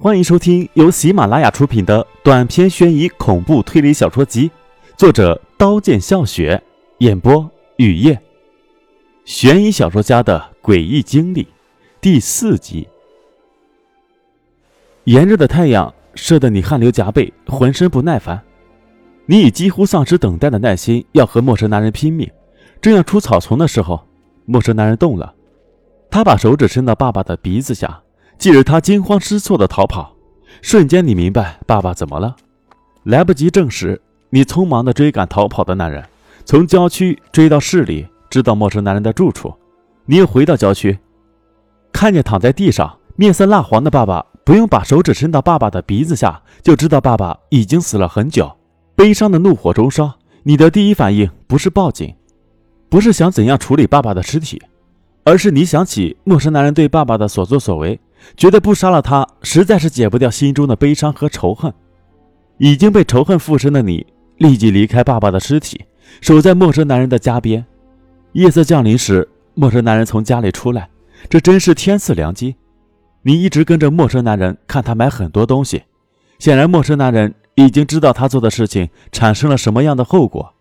欢迎收听由喜马拉雅出品的短篇悬疑恐怖推理小说集，作者刀剑笑雪，演播雨夜。悬疑小说家的诡异经历第四集。炎热的太阳射得你汗流浃背，浑身不耐烦。你已几乎丧失等待的耐心，要和陌生男人拼命。正要出草丛的时候，陌生男人动了，他把手指伸到爸爸的鼻子下。继而他惊慌失措的逃跑，瞬间你明白爸爸怎么了。来不及证实，你匆忙的追赶逃跑的男人，从郊区追到市里，知道陌生男人的住处。你又回到郊区，看见躺在地上面色蜡黄的爸爸，不用把手指伸到爸爸的鼻子下，就知道爸爸已经死了很久。悲伤的怒火中烧，你的第一反应不是报警，不是想怎样处理爸爸的尸体，而是你想起陌生男人对爸爸的所作所为。觉得不杀了他，实在是解不掉心中的悲伤和仇恨。已经被仇恨附身的你，立即离开爸爸的尸体，守在陌生男人的家边。夜色降临时，陌生男人从家里出来，这真是天赐良机。你一直跟着陌生男人，看他买很多东西。显然，陌生男人已经知道他做的事情产生了什么样的后果。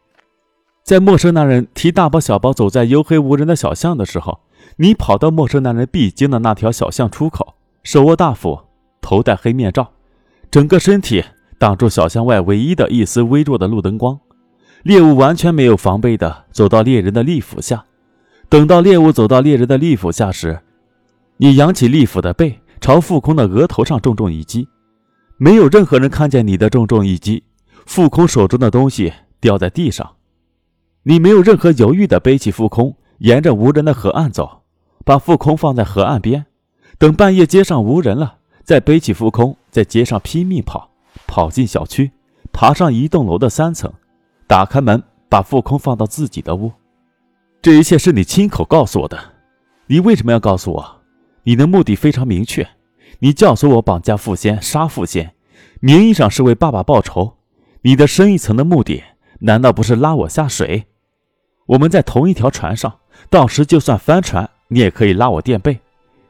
在陌生男人提大包小包走在黝黑无人的小巷的时候，你跑到陌生男人必经的那条小巷出口，手握大斧，头戴黑面罩，整个身体挡住小巷外唯一的一丝微弱的路灯光。猎物完全没有防备的走到猎人的利斧下，等到猎物走到猎人的利斧下时，你扬起利斧的背，朝傅空的额头上重重一击。没有任何人看见你的重重一击，傅空手中的东西掉在地上，你没有任何犹豫的背起傅空，沿着无人的河岸走。把富空放在河岸边，等半夜街上无人了，再背起富空在街上拼命跑，跑进小区，爬上一栋楼的三层，打开门，把富空放到自己的屋。这一切是你亲口告诉我的。你为什么要告诉我？你的目的非常明确，你教唆我绑架富仙，杀富仙，名义上是为爸爸报仇。你的深一层的目的，难道不是拉我下水？我们在同一条船上，到时就算翻船。你也可以拉我垫背，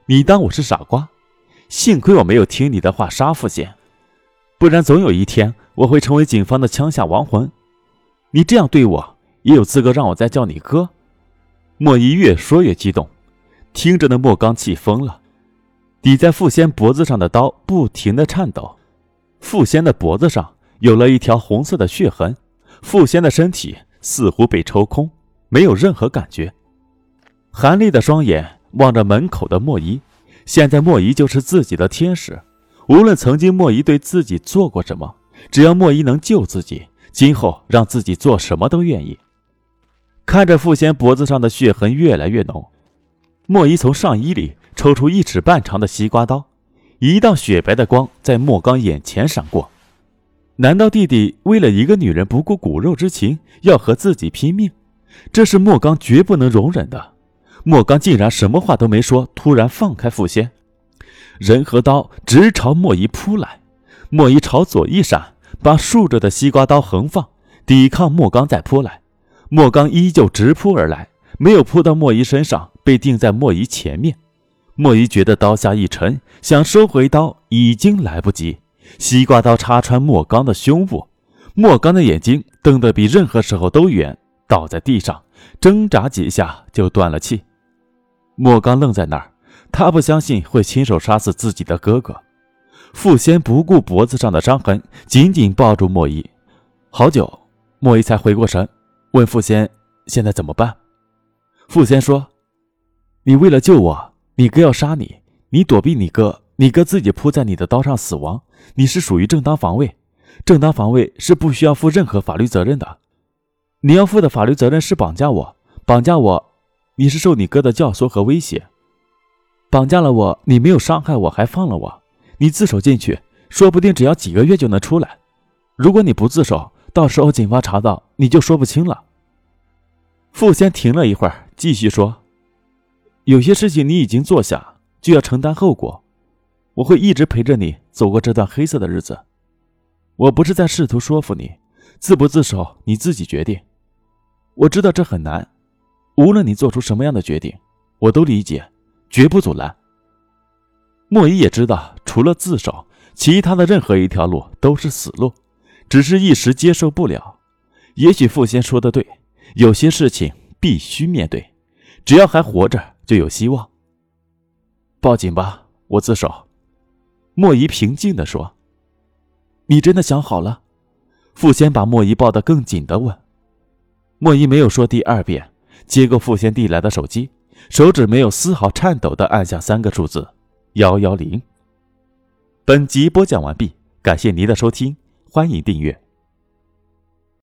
你当我是傻瓜？幸亏我没有听你的话杀富仙，不然总有一天我会成为警方的枪下亡魂。你这样对我，也有资格让我再叫你哥？莫一越说越激动，听着那莫刚气疯了，抵在傅仙脖子上的刀不停的颤抖，傅仙的脖子上有了一条红色的血痕，傅仙的身体似乎被抽空，没有任何感觉。韩立的双眼望着门口的莫伊，现在莫伊就是自己的天使。无论曾经莫伊对自己做过什么，只要莫伊能救自己，今后让自己做什么都愿意。看着傅仙脖子上的血痕越来越浓，莫伊从上衣里抽出一尺半长的西瓜刀，一道雪白的光在莫刚眼前闪过。难道弟弟为了一个女人不顾骨肉之情，要和自己拼命？这是莫刚绝不能容忍的。莫刚竟然什么话都没说，突然放开傅仙，人和刀直朝莫伊扑来。莫伊朝左一闪，把竖着的西瓜刀横放，抵抗莫刚再扑来。莫刚依旧直扑而来，没有扑到莫伊身上，被定在莫伊前面。莫伊觉得刀下一沉，想收回刀已经来不及，西瓜刀插穿莫刚的胸部，莫刚的眼睛瞪得比任何时候都圆，倒在地上，挣扎几下就断了气。莫刚愣在那儿，他不相信会亲手杀死自己的哥哥。傅仙不顾脖子上的伤痕，紧紧抱住莫伊。好久，莫伊才回过神，问傅仙：“现在怎么办？”傅仙说：“你为了救我，你哥要杀你，你躲避你哥，你哥自己扑在你的刀上死亡，你是属于正当防卫。正当防卫是不需要负任何法律责任的。你要负的法律责任是绑架我，绑架我。”你是受你哥的教唆和威胁，绑架了我。你没有伤害我，还放了我。你自首进去，说不定只要几个月就能出来。如果你不自首，到时候警方查到，你就说不清了。傅先停了一会儿，继续说：“有些事情你已经做下，就要承担后果。我会一直陪着你走过这段黑色的日子。我不是在试图说服你，自不自首你自己决定。我知道这很难。”无论你做出什么样的决定，我都理解，绝不阻拦。莫伊也知道，除了自首，其他的任何一条路都是死路，只是一时接受不了。也许傅先说的对，有些事情必须面对，只要还活着就有希望。报警吧，我自首。”莫姨平静地说。“你真的想好了？”傅先把莫姨抱得更紧的问。莫姨没有说第二遍，接过傅先递来的手机，手指没有丝毫颤抖的按下三个数字：幺幺零。本集播讲完毕，感谢您的收听，欢迎订阅。